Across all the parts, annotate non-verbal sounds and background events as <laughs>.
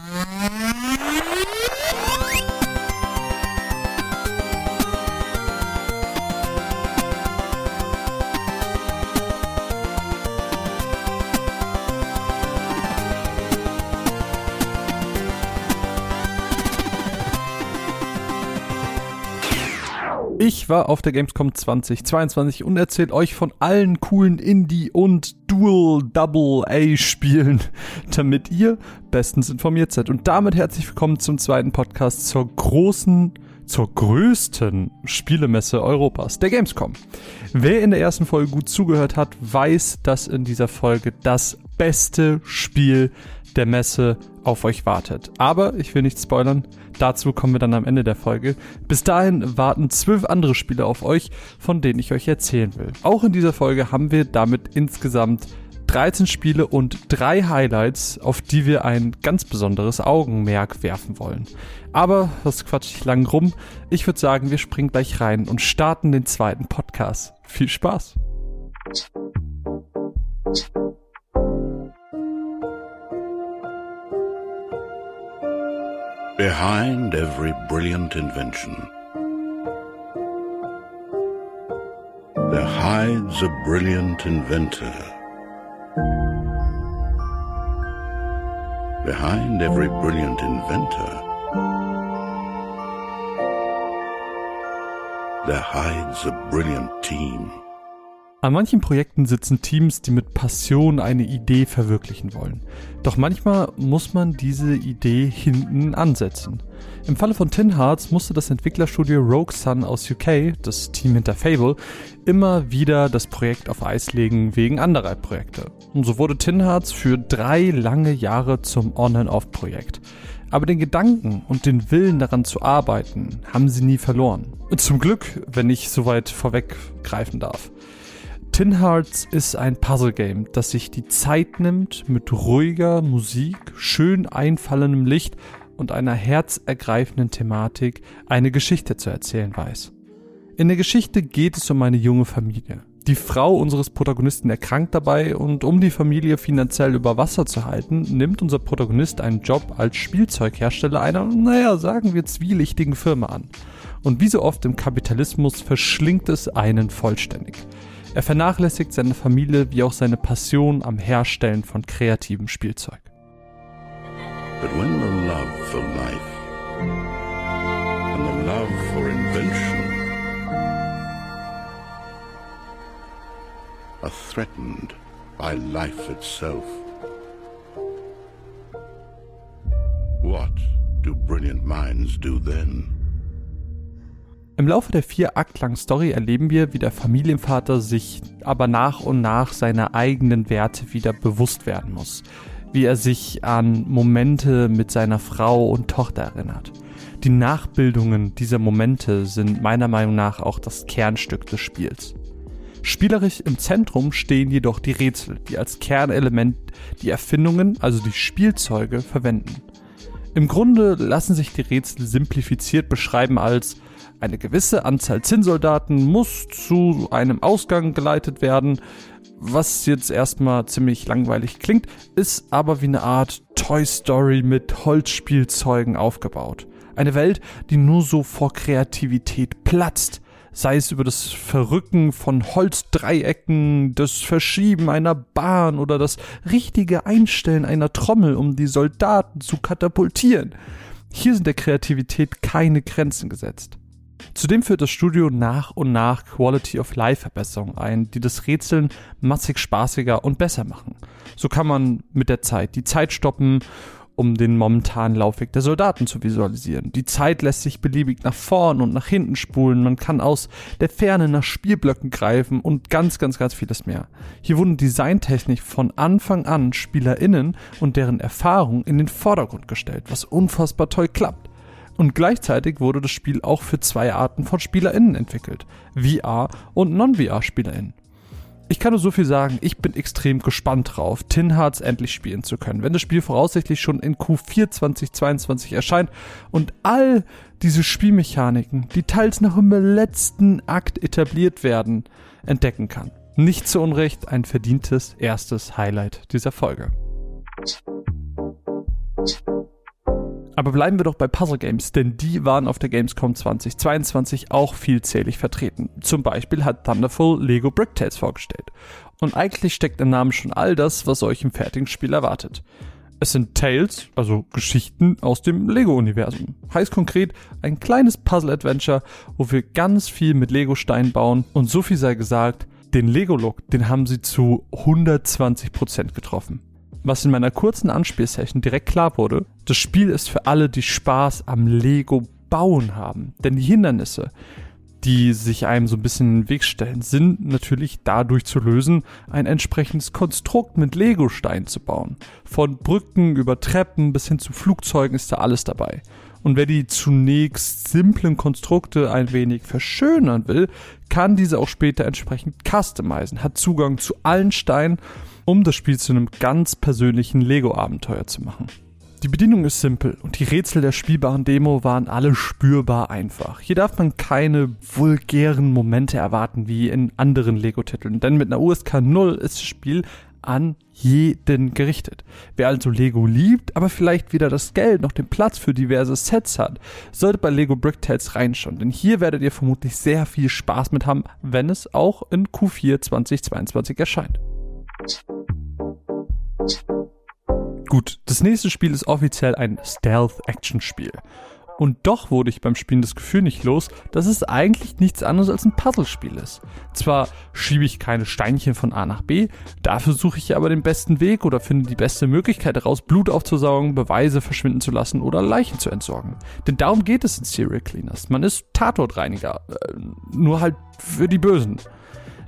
Mm-hmm. War auf der Gamescom 2022 und erzähle euch von allen coolen Indie- und Dual-Double-A-Spielen, <laughs> damit ihr bestens informiert seid. Und damit herzlich willkommen zum zweiten Podcast zur großen, zur größten Spielemesse Europas, der Gamescom. Wer in der ersten Folge gut zugehört hat, weiß, dass in dieser Folge das beste Spiel der Messe auf euch wartet. Aber ich will nicht spoilern, dazu kommen wir dann am Ende der Folge. Bis dahin warten zwölf andere Spiele auf euch, von denen ich euch erzählen will. Auch in dieser Folge haben wir damit insgesamt 13 Spiele und drei Highlights, auf die wir ein ganz besonderes Augenmerk werfen wollen. Aber was quatsch ich lang rum? Ich würde sagen, wir springen gleich rein und starten den zweiten Podcast. Viel Spaß! Behind every brilliant invention, there hides a brilliant inventor. Behind every brilliant inventor, there hides a brilliant team. An manchen Projekten sitzen Teams, die mit Passion eine Idee verwirklichen wollen. Doch manchmal muss man diese Idee hinten ansetzen. Im Falle von Tin Hearts musste das Entwicklerstudio Rogue Sun aus UK, das Team hinter Fable, immer wieder das Projekt auf Eis legen wegen anderer Projekte. Und so wurde Tin Hearts für drei lange Jahre zum On-and-Off-Projekt. Aber den Gedanken und den Willen daran zu arbeiten, haben sie nie verloren. Zum Glück, wenn ich soweit vorweggreifen darf. Tin Hearts ist ein Puzzle-Game, das sich die Zeit nimmt, mit ruhiger Musik, schön einfallendem Licht und einer herzergreifenden Thematik eine Geschichte zu erzählen weiß. In der Geschichte geht es um eine junge Familie. Die Frau unseres Protagonisten erkrankt dabei und um die Familie finanziell über Wasser zu halten, nimmt unser Protagonist einen Job als Spielzeughersteller einer, naja, sagen wir zwielichtigen Firma an. Und wie so oft im Kapitalismus verschlingt es einen vollständig. Er vernachlässigt seine Familie wie auch seine Passion am Herstellen von kreativem Spielzeug. But when the love for life and the love for invention are threatened by life itself, what do brilliant minds do then? Im Laufe der vier Akt langen Story erleben wir, wie der Familienvater sich aber nach und nach seiner eigenen Werte wieder bewusst werden muss. Wie er sich an Momente mit seiner Frau und Tochter erinnert. Die Nachbildungen dieser Momente sind meiner Meinung nach auch das Kernstück des Spiels. Spielerisch im Zentrum stehen jedoch die Rätsel, die als Kernelement die Erfindungen, also die Spielzeuge, verwenden. Im Grunde lassen sich die Rätsel simplifiziert beschreiben als eine gewisse Anzahl Zinnsoldaten muss zu einem Ausgang geleitet werden, was jetzt erstmal ziemlich langweilig klingt, ist aber wie eine Art Toy Story mit Holzspielzeugen aufgebaut. Eine Welt, die nur so vor Kreativität platzt, sei es über das Verrücken von Holzdreiecken, das Verschieben einer Bahn oder das richtige Einstellen einer Trommel, um die Soldaten zu katapultieren. Hier sind der Kreativität keine Grenzen gesetzt. Zudem führt das Studio nach und nach Quality of Life Verbesserungen ein, die das Rätseln massig spaßiger und besser machen. So kann man mit der Zeit die Zeit stoppen, um den momentanen Laufweg der Soldaten zu visualisieren. Die Zeit lässt sich beliebig nach vorn und nach hinten spulen. Man kann aus der Ferne nach Spielblöcken greifen und ganz, ganz, ganz vieles mehr. Hier wurden designtechnisch von Anfang an SpielerInnen und deren Erfahrung in den Vordergrund gestellt, was unfassbar toll klappt. Und gleichzeitig wurde das Spiel auch für zwei Arten von SpielerInnen entwickelt. VR und Non-VR-SpielerInnen. Ich kann nur so viel sagen, ich bin extrem gespannt drauf, Tin Hearts endlich spielen zu können. Wenn das Spiel voraussichtlich schon in Q4 2022 erscheint und all diese Spielmechaniken, die teils noch im letzten Akt etabliert werden, entdecken kann. Nicht zu Unrecht ein verdientes erstes Highlight dieser Folge. Aber bleiben wir doch bei Puzzle Games, denn die waren auf der Gamescom 2022 auch vielzählig vertreten. Zum Beispiel hat Thunderful Lego Bricktales vorgestellt. Und eigentlich steckt im Namen schon all das, was euch im fertigen Spiel erwartet. Es sind Tales, also Geschichten aus dem Lego-Universum. Heißt konkret ein kleines Puzzle-Adventure, wo wir ganz viel mit Lego-Steinen bauen. Und so viel sei gesagt, den Lego-Look, den haben sie zu 120% getroffen. Was in meiner kurzen Anspielsession direkt klar wurde, das Spiel ist für alle, die Spaß am Lego bauen haben. Denn die Hindernisse, die sich einem so ein bisschen in den Weg stellen, sind natürlich dadurch zu lösen, ein entsprechendes Konstrukt mit Lego-Steinen zu bauen. Von Brücken über Treppen bis hin zu Flugzeugen ist da alles dabei. Und wer die zunächst simplen Konstrukte ein wenig verschönern will, kann diese auch später entsprechend customizen, hat Zugang zu allen Steinen um das Spiel zu einem ganz persönlichen Lego-Abenteuer zu machen. Die Bedienung ist simpel und die Rätsel der spielbaren Demo waren alle spürbar einfach. Hier darf man keine vulgären Momente erwarten wie in anderen Lego-Titeln, denn mit einer USK 0 ist das Spiel an jeden gerichtet. Wer also Lego liebt, aber vielleicht weder das Geld noch den Platz für diverse Sets hat, sollte bei Lego Bricktales reinschauen, denn hier werdet ihr vermutlich sehr viel Spaß mit haben, wenn es auch in Q4 2022 erscheint. Gut, das nächste Spiel ist offiziell ein Stealth-Action-Spiel. Und doch wurde ich beim Spielen das Gefühl nicht los, dass es eigentlich nichts anderes als ein Puzzlespiel ist. Zwar schiebe ich keine Steinchen von A nach B, dafür suche ich aber den besten Weg oder finde die beste Möglichkeit daraus, Blut aufzusaugen, Beweise verschwinden zu lassen oder Leichen zu entsorgen. Denn darum geht es in Serial Cleaners. Man ist Tatortreiniger, äh, nur halt für die Bösen.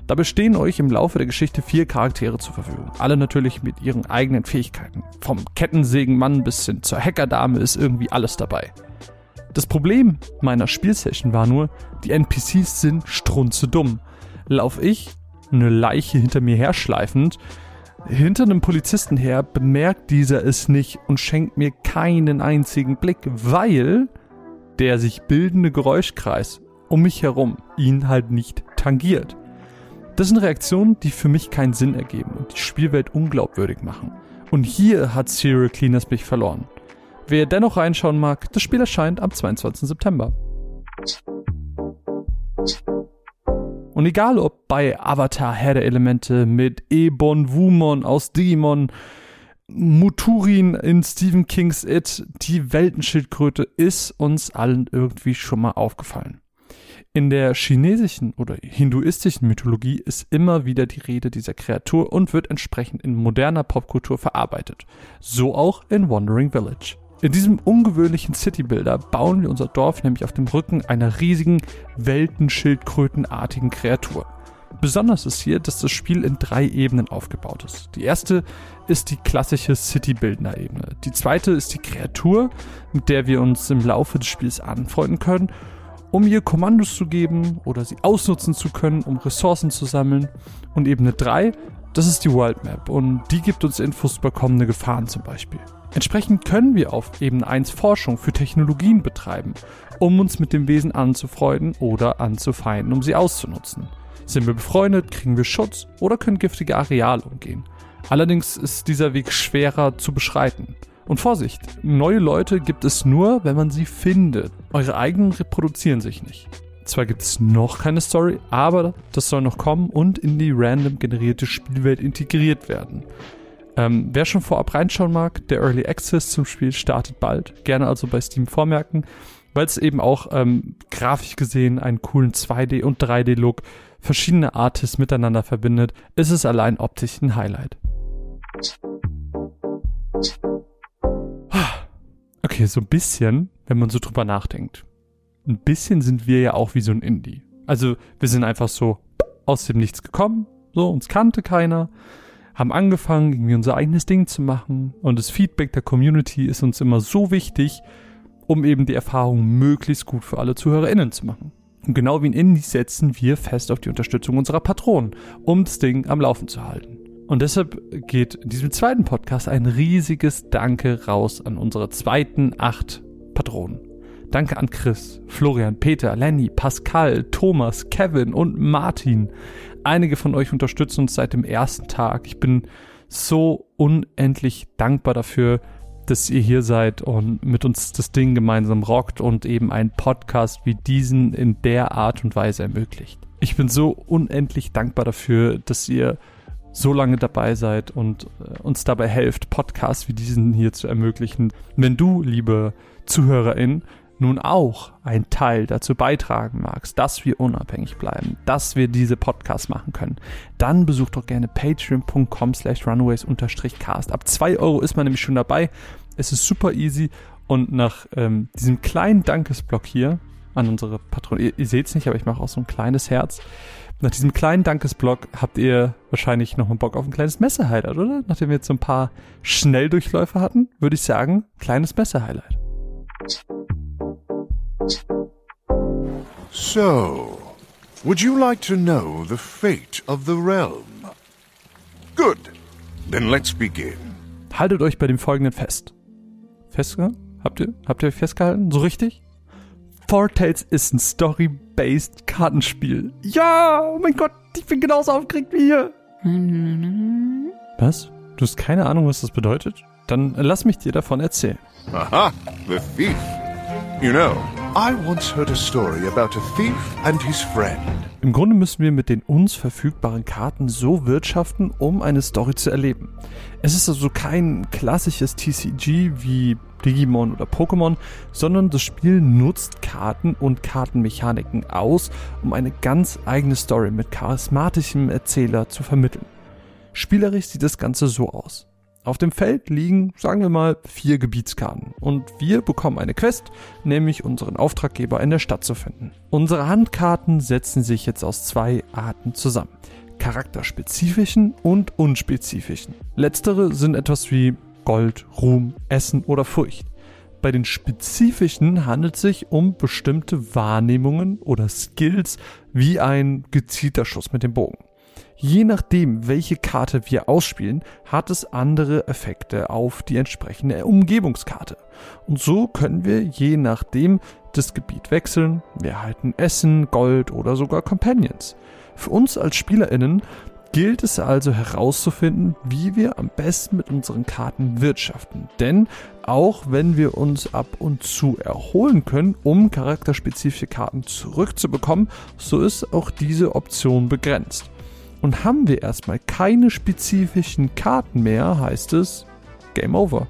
Dabei stehen euch im Laufe der Geschichte vier Charaktere zur Verfügung. Alle natürlich mit ihren eigenen Fähigkeiten. Vom Kettensägenmann bis hin zur Hackerdame ist irgendwie alles dabei. Das Problem meiner Spielsession war nur, die NPCs sind strunzedumm. Lauf ich, eine Leiche hinter mir herschleifend, hinter einem Polizisten her, bemerkt dieser es nicht und schenkt mir keinen einzigen Blick, weil der sich bildende Geräuschkreis um mich herum ihn halt nicht tangiert. Das sind Reaktionen, die für mich keinen Sinn ergeben und die Spielwelt unglaubwürdig machen. Und hier hat Serial Cleaners mich verloren. Wer dennoch reinschauen mag, das Spiel erscheint am 22. September. Und egal ob bei Avatar Herr der Elemente mit Ebon Wumon aus Digimon, Muturin in Stephen Kings It, die Weltenschildkröte ist uns allen irgendwie schon mal aufgefallen. In der chinesischen oder hinduistischen Mythologie ist immer wieder die Rede dieser Kreatur und wird entsprechend in moderner Popkultur verarbeitet. So auch in Wandering Village. In diesem ungewöhnlichen Citybuilder bauen wir unser Dorf nämlich auf dem Rücken einer riesigen, weltenschildkrötenartigen Kreatur. Besonders ist hier, dass das Spiel in drei Ebenen aufgebaut ist. Die erste ist die klassische City-Bildner-Ebene. Die zweite ist die Kreatur, mit der wir uns im Laufe des Spiels anfreunden können um ihr Kommandos zu geben oder sie ausnutzen zu können, um Ressourcen zu sammeln. Und Ebene 3, das ist die World Map und die gibt uns Infos über kommende Gefahren zum Beispiel. Entsprechend können wir auf Ebene 1 Forschung für Technologien betreiben, um uns mit dem Wesen anzufreunden oder anzufeinden, um sie auszunutzen. Sind wir befreundet, kriegen wir Schutz oder können giftige Areale umgehen. Allerdings ist dieser Weg schwerer zu beschreiten. Und Vorsicht, neue Leute gibt es nur, wenn man sie findet. Eure eigenen reproduzieren sich nicht. Zwar gibt es noch keine Story, aber das soll noch kommen und in die random generierte Spielwelt integriert werden. Ähm, wer schon vorab reinschauen mag, der Early Access zum Spiel startet bald. Gerne also bei Steam vormerken, weil es eben auch ähm, grafisch gesehen einen coolen 2D- und 3D-Look, verschiedene Artists miteinander verbindet, ist es allein optisch ein Highlight. Okay, so ein bisschen, wenn man so drüber nachdenkt. Ein bisschen sind wir ja auch wie so ein Indie. Also wir sind einfach so aus dem Nichts gekommen, so uns kannte keiner, haben angefangen, irgendwie unser eigenes Ding zu machen und das Feedback der Community ist uns immer so wichtig, um eben die Erfahrung möglichst gut für alle ZuhörerInnen zu machen. Und genau wie in Indies setzen wir fest auf die Unterstützung unserer Patronen, um das Ding am Laufen zu halten. Und deshalb geht in diesem zweiten Podcast ein riesiges Danke raus an unsere zweiten acht Patronen. Danke an Chris, Florian, Peter, Lenny, Pascal, Thomas, Kevin und Martin. Einige von euch unterstützen uns seit dem ersten Tag. Ich bin so unendlich dankbar dafür. dass ihr hier seid und mit uns das Ding gemeinsam rockt und eben einen Podcast wie diesen in der Art und Weise ermöglicht. Ich bin so unendlich dankbar dafür, dass ihr so lange dabei seid und äh, uns dabei helft, Podcasts wie diesen hier zu ermöglichen. Wenn du, liebe Zuhörerin, nun auch ein Teil dazu beitragen magst, dass wir unabhängig bleiben, dass wir diese Podcasts machen können, dann besuch doch gerne patreon.com slash runaways-cast. Ab zwei Euro ist man nämlich schon dabei. Es ist super easy und nach ähm, diesem kleinen Dankesblock hier an unsere Patronen, ihr, ihr seht es nicht, aber ich mache auch so ein kleines Herz. Nach diesem kleinen Dankesblock habt ihr wahrscheinlich noch einen Bock auf ein kleines Messe-Highlight, oder? Nachdem wir jetzt so ein paar Schnelldurchläufe hatten, würde ich sagen, kleines Messe-Highlight. So, would you like to know the fate of the realm? Good. Then let's begin. Haltet euch bei dem folgenden fest. Festgehalten? Habt ihr, habt ihr euch festgehalten? So richtig? Four Tales ist ein Story-based Kartenspiel. Ja, oh mein Gott, ich bin genauso aufgeregt wie ihr. Was? Du hast keine Ahnung, was das bedeutet? Dann lass mich dir davon erzählen. Aha, the thief. You know, I once heard a story about a thief and his friend. Im Grunde müssen wir mit den uns verfügbaren Karten so wirtschaften, um eine Story zu erleben. Es ist also kein klassisches TCG wie Digimon oder Pokémon, sondern das Spiel nutzt Karten und Kartenmechaniken aus, um eine ganz eigene Story mit charismatischem Erzähler zu vermitteln. Spielerisch sieht das Ganze so aus. Auf dem Feld liegen, sagen wir mal, vier Gebietskarten und wir bekommen eine Quest, nämlich unseren Auftraggeber in der Stadt zu finden. Unsere Handkarten setzen sich jetzt aus zwei Arten zusammen. Charakterspezifischen und unspezifischen. Letztere sind etwas wie Gold, Ruhm, Essen oder Furcht. Bei den spezifischen handelt es sich um bestimmte Wahrnehmungen oder Skills wie ein gezielter Schuss mit dem Bogen. Je nachdem, welche Karte wir ausspielen, hat es andere Effekte auf die entsprechende Umgebungskarte. Und so können wir je nachdem das Gebiet wechseln. Wir erhalten Essen, Gold oder sogar Companions. Für uns als SpielerInnen gilt es also herauszufinden, wie wir am besten mit unseren Karten wirtschaften. Denn auch wenn wir uns ab und zu erholen können, um charakterspezifische Karten zurückzubekommen, so ist auch diese Option begrenzt. Und haben wir erstmal keine spezifischen Karten mehr, heißt es Game Over.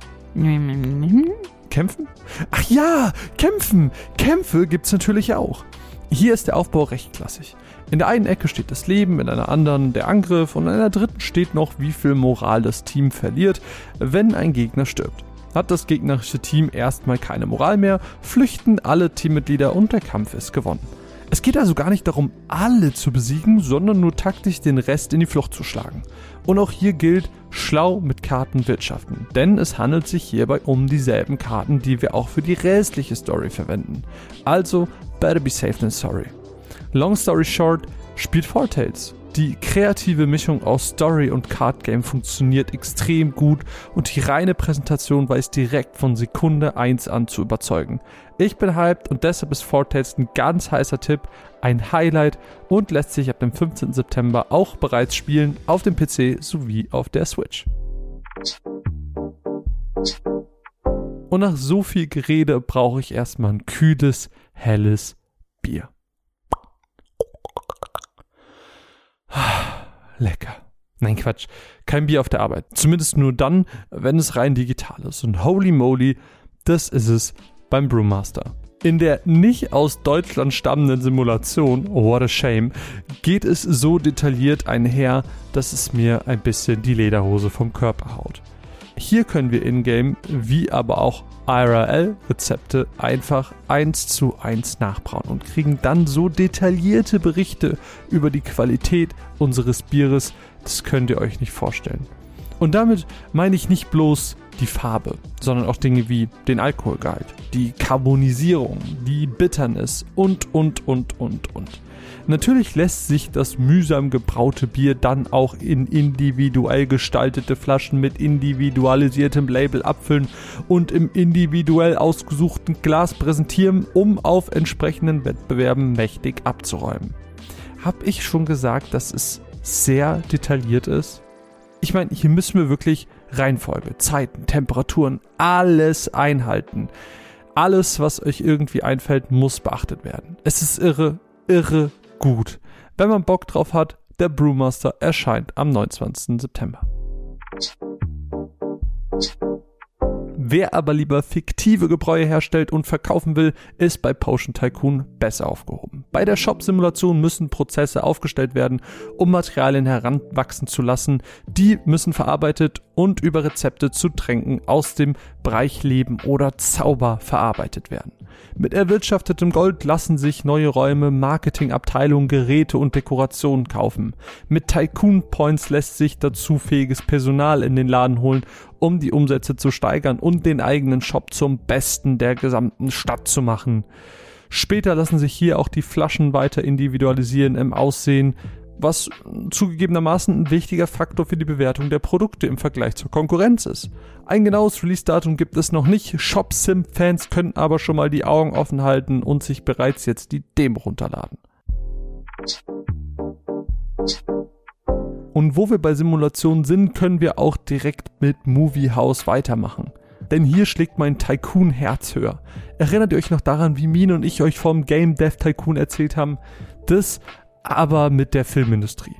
Kämpfen? Ach ja, kämpfen! Kämpfe gibt's natürlich auch. Hier ist der Aufbau recht klassisch. In der einen Ecke steht das Leben, in einer anderen der Angriff und in der dritten steht noch, wie viel Moral das Team verliert, wenn ein Gegner stirbt. Hat das gegnerische Team erstmal keine Moral mehr, flüchten alle Teammitglieder und der Kampf ist gewonnen. Es geht also gar nicht darum, alle zu besiegen, sondern nur taktisch den Rest in die Flucht zu schlagen. Und auch hier gilt, schlau mit Karten wirtschaften, denn es handelt sich hierbei um dieselben Karten, die wir auch für die restliche Story verwenden. Also, better be safe than sorry. Long story short, spielt Four Tales. Die kreative Mischung aus Story und Card Game funktioniert extrem gut und die reine Präsentation weiß direkt von Sekunde 1 an zu überzeugen. Ich bin hyped und deshalb ist Four Tales ein ganz heißer Tipp, ein Highlight und lässt sich ab dem 15. September auch bereits spielen auf dem PC sowie auf der Switch. Und nach so viel Gerede brauche ich erstmal ein kühles, helles Bier. Lecker. Nein, Quatsch. Kein Bier auf der Arbeit. Zumindest nur dann, wenn es rein digital ist. Und holy moly, das ist es beim Brewmaster. In der nicht aus Deutschland stammenden Simulation, oh, what a shame, geht es so detailliert einher, dass es mir ein bisschen die Lederhose vom Körper haut. Hier können wir in-game, wie aber auch IRL-Rezepte einfach eins zu eins nachbrauen und kriegen dann so detaillierte Berichte über die Qualität unseres Bieres, das könnt ihr euch nicht vorstellen. Und damit meine ich nicht bloß die Farbe, sondern auch Dinge wie den Alkoholgehalt, die Carbonisierung, die Bitterness und, und, und, und, und. Natürlich lässt sich das mühsam gebraute Bier dann auch in individuell gestaltete Flaschen mit individualisiertem Label abfüllen und im individuell ausgesuchten Glas präsentieren, um auf entsprechenden Wettbewerben mächtig abzuräumen. Hab ich schon gesagt, dass es sehr detailliert ist? Ich meine, hier müssen wir wirklich Reihenfolge, Zeiten, Temperaturen, alles einhalten. Alles, was euch irgendwie einfällt, muss beachtet werden. Es ist irre, irre gut. Wenn man Bock drauf hat, der Brewmaster erscheint am 29. September. Wer aber lieber fiktive Gebräue herstellt und verkaufen will, ist bei Potion Tycoon besser aufgehoben. Bei der Shop-Simulation müssen Prozesse aufgestellt werden, um Materialien heranwachsen zu lassen. Die müssen verarbeitet und über Rezepte zu Tränken aus dem Bereich Leben oder Zauber verarbeitet werden. Mit erwirtschaftetem Gold lassen sich neue Räume, Marketingabteilungen, Geräte und Dekorationen kaufen. Mit Tycoon Points lässt sich dazu fähiges Personal in den Laden holen, um die Umsätze zu steigern und den eigenen Shop zum besten der gesamten Stadt zu machen. Später lassen sich hier auch die Flaschen weiter individualisieren im Aussehen, was zugegebenermaßen ein wichtiger Faktor für die Bewertung der Produkte im Vergleich zur Konkurrenz ist. Ein genaues Release-Datum gibt es noch nicht, Shop-Sim-Fans können aber schon mal die Augen offen halten und sich bereits jetzt die Demo runterladen. Und wo wir bei Simulationen sind, können wir auch direkt mit Movie House weitermachen. Denn hier schlägt mein Tycoon Herz höher. Erinnert ihr euch noch daran, wie Mine und ich euch vom Game Dev Tycoon erzählt haben? Das aber mit der Filmindustrie.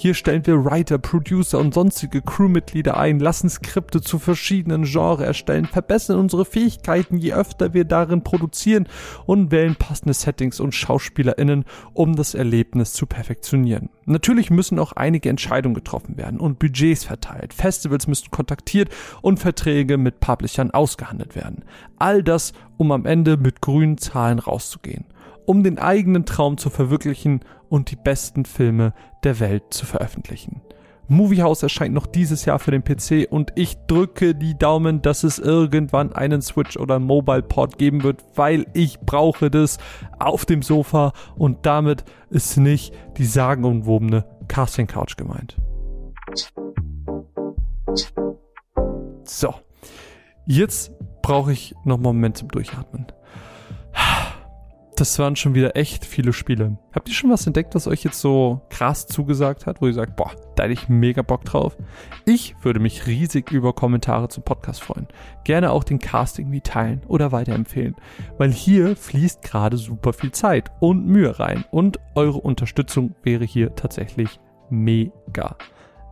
Hier stellen wir Writer, Producer und sonstige Crewmitglieder ein, lassen Skripte zu verschiedenen Genres erstellen, verbessern unsere Fähigkeiten, je öfter wir darin produzieren und wählen passende Settings und SchauspielerInnen, um das Erlebnis zu perfektionieren. Natürlich müssen auch einige Entscheidungen getroffen werden und Budgets verteilt. Festivals müssen kontaktiert und Verträge mit Publishern ausgehandelt werden. All das, um am Ende mit grünen Zahlen rauszugehen um den eigenen Traum zu verwirklichen und die besten Filme der Welt zu veröffentlichen. Movie House erscheint noch dieses Jahr für den PC und ich drücke die Daumen, dass es irgendwann einen Switch oder Mobile Port geben wird, weil ich brauche das auf dem Sofa und damit ist nicht die sagenumwobene Casting Couch gemeint. So, jetzt brauche ich noch einen Moment zum Durchatmen. Das waren schon wieder echt viele Spiele. Habt ihr schon was entdeckt, was euch jetzt so krass zugesagt hat, wo ihr sagt, boah, da hätte ich mega Bock drauf? Ich würde mich riesig über Kommentare zum Podcast freuen. Gerne auch den Cast irgendwie teilen oder weiterempfehlen, weil hier fließt gerade super viel Zeit und Mühe rein und eure Unterstützung wäre hier tatsächlich mega.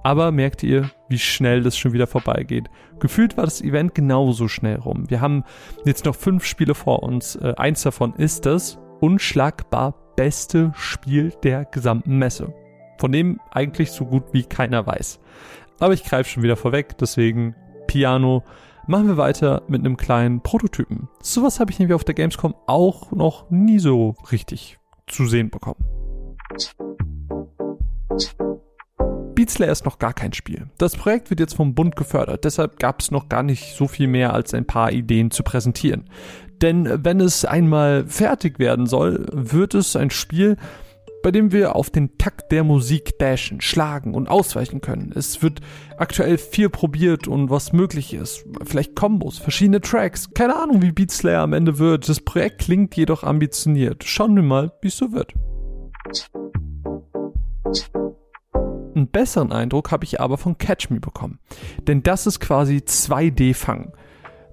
Aber merkt ihr, wie schnell das schon wieder vorbeigeht? Gefühlt war das Event genauso schnell rum. Wir haben jetzt noch fünf Spiele vor uns. Äh, eins davon ist das unschlagbar beste Spiel der gesamten Messe. Von dem eigentlich so gut wie keiner weiß. Aber ich greife schon wieder vorweg, deswegen Piano. Machen wir weiter mit einem kleinen Prototypen. Sowas habe ich nämlich auf der Gamescom auch noch nie so richtig zu sehen bekommen. Beat Slayer ist noch gar kein Spiel. Das Projekt wird jetzt vom Bund gefördert, deshalb gab es noch gar nicht so viel mehr als ein paar Ideen zu präsentieren. Denn wenn es einmal fertig werden soll, wird es ein Spiel, bei dem wir auf den Takt der Musik dashen, schlagen und ausweichen können. Es wird aktuell viel probiert und was möglich ist. Vielleicht Kombos, verschiedene Tracks. Keine Ahnung, wie Beat Slayer am Ende wird. Das Projekt klingt jedoch ambitioniert. Schauen wir mal, wie es so wird. Einen besseren Eindruck habe ich aber von Catch Me bekommen. Denn das ist quasi 2D-Fang.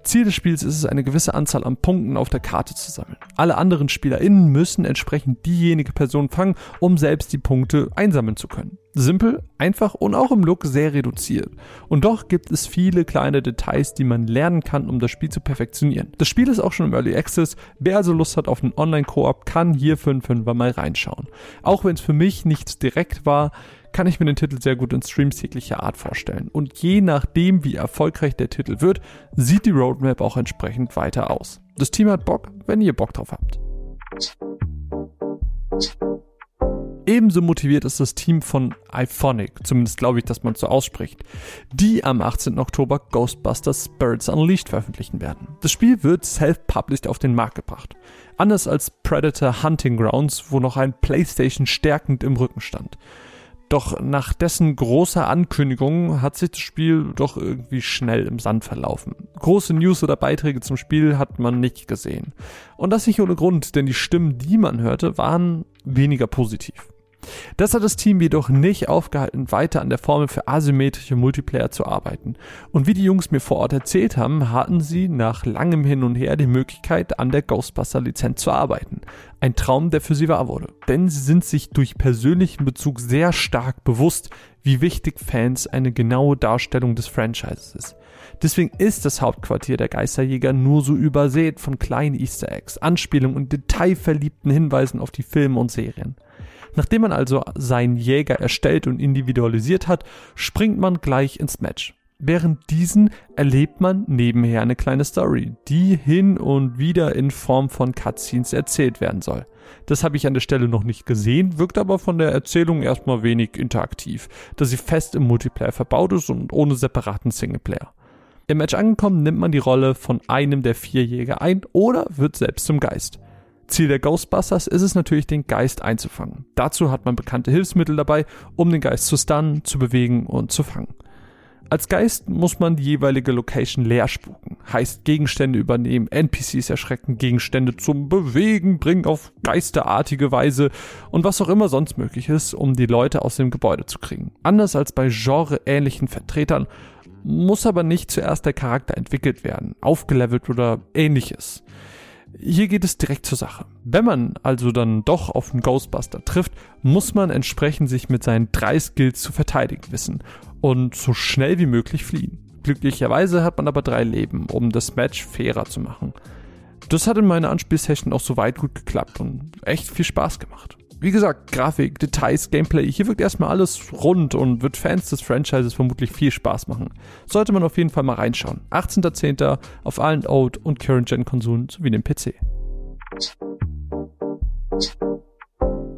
Ziel des Spiels ist es, eine gewisse Anzahl an Punkten auf der Karte zu sammeln. Alle anderen SpielerInnen müssen entsprechend diejenige Person fangen, um selbst die Punkte einsammeln zu können. Simpel, einfach und auch im Look sehr reduziert. Und doch gibt es viele kleine Details, die man lernen kann, um das Spiel zu perfektionieren. Das Spiel ist auch schon im Early Access. Wer also Lust hat auf einen Online-Koop, kann hier für einen Fünfer mal reinschauen. Auch wenn es für mich nichts direkt war, kann ich mir den Titel sehr gut in Streams jeglicher Art vorstellen. Und je nachdem, wie erfolgreich der Titel wird, sieht die Roadmap auch entsprechend weiter aus. Das Team hat Bock, wenn ihr Bock drauf habt. Ebenso motiviert ist das Team von iPhonic, zumindest glaube ich, dass man so ausspricht, die am 18. Oktober Ghostbusters Spirits Unleashed veröffentlichen werden. Das Spiel wird self-published auf den Markt gebracht. Anders als Predator Hunting Grounds, wo noch ein PlayStation stärkend im Rücken stand. Doch nach dessen großer Ankündigung hat sich das Spiel doch irgendwie schnell im Sand verlaufen. Große News oder Beiträge zum Spiel hat man nicht gesehen. Und das nicht ohne Grund, denn die Stimmen, die man hörte, waren weniger positiv. Das hat das Team jedoch nicht aufgehalten, weiter an der Formel für asymmetrische Multiplayer zu arbeiten. Und wie die Jungs mir vor Ort erzählt haben, hatten sie nach langem Hin und Her die Möglichkeit, an der Ghostbuster-Lizenz zu arbeiten. Ein Traum, der für sie wahr wurde. Denn sie sind sich durch persönlichen Bezug sehr stark bewusst, wie wichtig Fans eine genaue Darstellung des Franchises ist. Deswegen ist das Hauptquartier der Geisterjäger nur so übersät von kleinen Easter Eggs, Anspielungen und detailverliebten Hinweisen auf die Filme und Serien. Nachdem man also seinen Jäger erstellt und individualisiert hat, springt man gleich ins Match. Während diesen erlebt man nebenher eine kleine Story, die hin und wieder in Form von Cutscenes erzählt werden soll. Das habe ich an der Stelle noch nicht gesehen, wirkt aber von der Erzählung erstmal wenig interaktiv, da sie fest im Multiplayer verbaut ist und ohne separaten Singleplayer. Im Match angekommen nimmt man die Rolle von einem der vier Jäger ein oder wird selbst zum Geist. Ziel der Ghostbusters ist es natürlich, den Geist einzufangen. Dazu hat man bekannte Hilfsmittel dabei, um den Geist zu stunnen, zu bewegen und zu fangen. Als Geist muss man die jeweilige Location leer spuken. Heißt Gegenstände übernehmen, NPCs erschrecken, Gegenstände zum Bewegen bringen auf geisterartige Weise und was auch immer sonst möglich ist, um die Leute aus dem Gebäude zu kriegen. Anders als bei genreähnlichen Vertretern muss aber nicht zuerst der Charakter entwickelt werden, aufgelevelt oder ähnliches. Hier geht es direkt zur Sache. Wenn man also dann doch auf einen Ghostbuster trifft, muss man entsprechend sich mit seinen drei Skills zu verteidigen wissen und so schnell wie möglich fliehen. Glücklicherweise hat man aber drei Leben, um das Match fairer zu machen. Das hat in meiner Anspielsession auch soweit gut geklappt und echt viel Spaß gemacht. Wie gesagt, Grafik, Details, Gameplay, hier wirkt erstmal alles rund und wird Fans des Franchises vermutlich viel Spaß machen. Sollte man auf jeden Fall mal reinschauen. 18.10. auf allen Old- und Current-Gen-Konsolen sowie dem PC.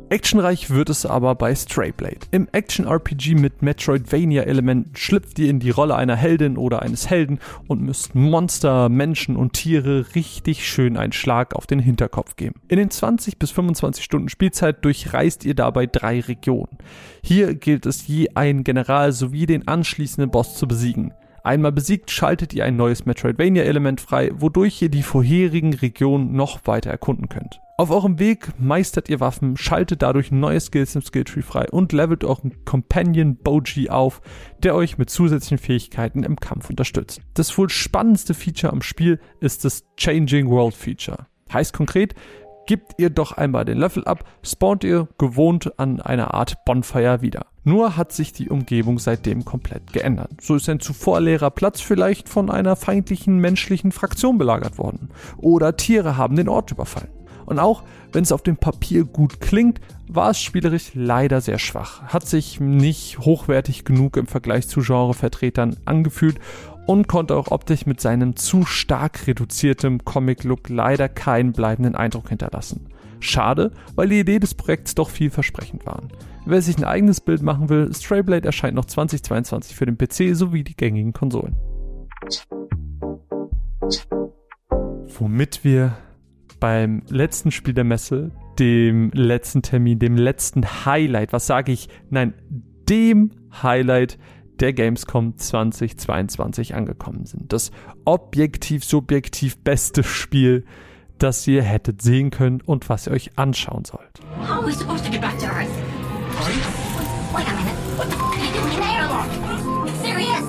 Actionreich wird es aber bei Strayblade. Im Action-RPG mit Metroidvania-Elementen schlüpft ihr in die Rolle einer Heldin oder eines Helden und müsst Monster, Menschen und Tiere richtig schön einen Schlag auf den Hinterkopf geben. In den 20 bis 25 Stunden Spielzeit durchreist ihr dabei drei Regionen. Hier gilt es je einen General sowie den anschließenden Boss zu besiegen. Einmal besiegt, schaltet ihr ein neues Metroidvania-Element frei, wodurch ihr die vorherigen Regionen noch weiter erkunden könnt. Auf eurem Weg meistert ihr Waffen, schaltet dadurch neue Skills im Skilltree frei und levelt euren Companion Boji auf, der euch mit zusätzlichen Fähigkeiten im Kampf unterstützt. Das wohl spannendste Feature am Spiel ist das Changing World Feature. Heißt konkret, Gebt ihr doch einmal den Löffel ab, spawnt ihr gewohnt an einer Art Bonfire wieder. Nur hat sich die Umgebung seitdem komplett geändert. So ist ein zuvor leerer Platz vielleicht von einer feindlichen menschlichen Fraktion belagert worden. Oder Tiere haben den Ort überfallen. Und auch wenn es auf dem Papier gut klingt, war es spielerisch leider sehr schwach, hat sich nicht hochwertig genug im Vergleich zu Genrevertretern angefühlt und konnte auch optisch mit seinem zu stark reduziertem Comic-Look leider keinen bleibenden Eindruck hinterlassen. Schade, weil die Idee des Projekts doch vielversprechend war. Wer sich ein eigenes Bild machen will, Strayblade erscheint noch 2022 für den PC sowie die gängigen Konsolen. Womit wir beim letzten Spiel der Messe, dem letzten Termin, dem letzten Highlight, was sage ich? Nein, dem Highlight der Gamescom 2022 angekommen sind. Das objektiv, subjektiv beste Spiel, das ihr hättet sehen können und was ihr euch anschauen sollt. How are we supposed to get back to Earth? Wait a minute. What the f are you doing in there? Serious?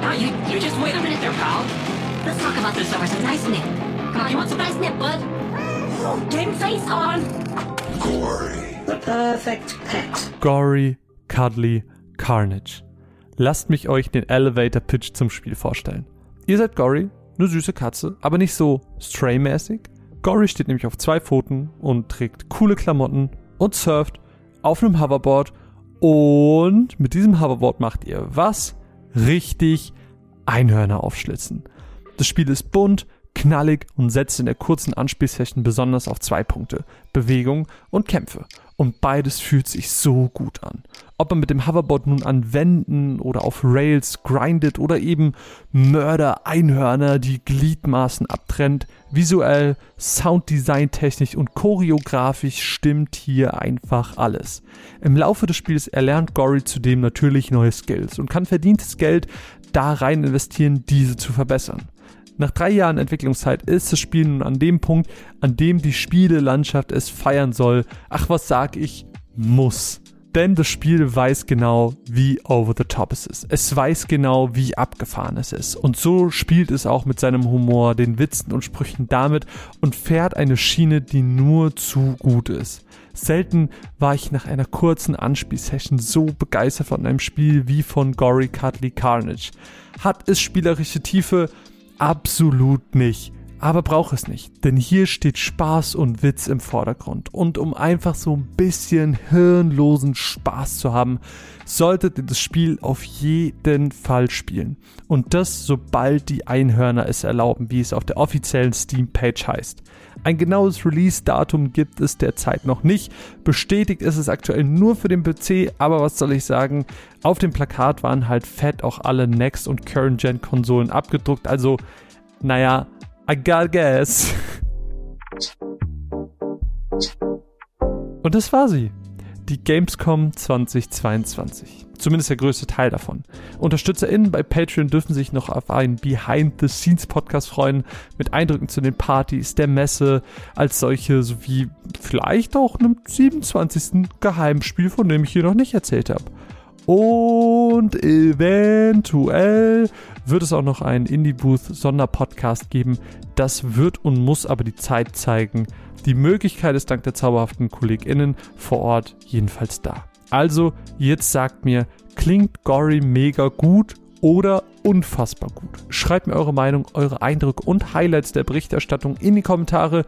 Now you, you just wait a minute there, pal. Let's talk about this over some nice nip. Come on, you want some nice nip, bud? Game face on. Gory. The perfect pet. Gory, cuddly, Carnage. Lasst mich euch den Elevator Pitch zum Spiel vorstellen. Ihr seid Gory, eine süße Katze, aber nicht so Stray-mäßig. Gory steht nämlich auf zwei Pfoten und trägt coole Klamotten und surft auf einem Hoverboard. Und mit diesem Hoverboard macht ihr was? Richtig Einhörner aufschlitzen. Das Spiel ist bunt, knallig und setzt in der kurzen Anspielsession besonders auf zwei Punkte, Bewegung und Kämpfe. Und beides fühlt sich so gut an. Ob man mit dem Hoverboard nun an Wänden oder auf Rails grindet oder eben Mörder-Einhörner die Gliedmaßen abtrennt, visuell, Sounddesign technisch und choreografisch stimmt hier einfach alles. Im Laufe des Spiels erlernt Gory zudem natürlich neue Skills und kann verdientes Geld da rein investieren, diese zu verbessern. Nach drei Jahren Entwicklungszeit ist das Spiel nun an dem Punkt, an dem die Spielelandschaft es feiern soll. Ach, was sag ich? muss. Denn das Spiel weiß genau, wie over the top es ist. Es weiß genau, wie abgefahren es ist. Und so spielt es auch mit seinem Humor, den Witzen und Sprüchen damit und fährt eine Schiene, die nur zu gut ist. Selten war ich nach einer kurzen Anspielsession so begeistert von einem Spiel wie von Gory Cuddly Carnage. Hat es spielerische Tiefe? Absolut nicht aber braucht es nicht, denn hier steht Spaß und Witz im Vordergrund. Und um einfach so ein bisschen hirnlosen Spaß zu haben, solltet ihr das Spiel auf jeden Fall spielen. Und das sobald die Einhörner es erlauben, wie es auf der offiziellen Steam-Page heißt. Ein genaues Release-Datum gibt es derzeit noch nicht. Bestätigt ist es aktuell nur für den PC, aber was soll ich sagen? Auf dem Plakat waren halt fett auch alle Next- und Current-Gen-Konsolen abgedruckt. Also, naja, I gotta guess. Und das war sie. Die Gamescom 2022. Zumindest der größte Teil davon. UnterstützerInnen bei Patreon dürfen sich noch auf einen Behind-the-Scenes-Podcast freuen, mit Eindrücken zu den Partys, der Messe als solche, sowie vielleicht auch einem 27. Geheimspiel, von dem ich hier noch nicht erzählt habe. Und eventuell wird es auch noch einen Indie-Booth-Sonderpodcast geben. Das wird und muss aber die Zeit zeigen. Die Möglichkeit ist dank der zauberhaften KollegInnen vor Ort jedenfalls da. Also, jetzt sagt mir, klingt Gory mega gut oder unfassbar gut? Schreibt mir eure Meinung, eure Eindrücke und Highlights der Berichterstattung in die Kommentare.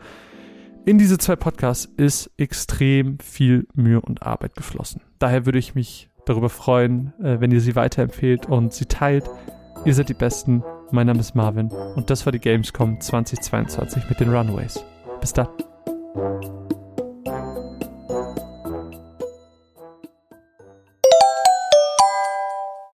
In diese zwei Podcasts ist extrem viel Mühe und Arbeit geflossen. Daher würde ich mich darüber freuen, äh, wenn ihr sie weiterempfehlt und sie teilt. Ihr seid die Besten. Mein Name ist Marvin und das war die Gamescom 2022 mit den Runaways. Bis dann.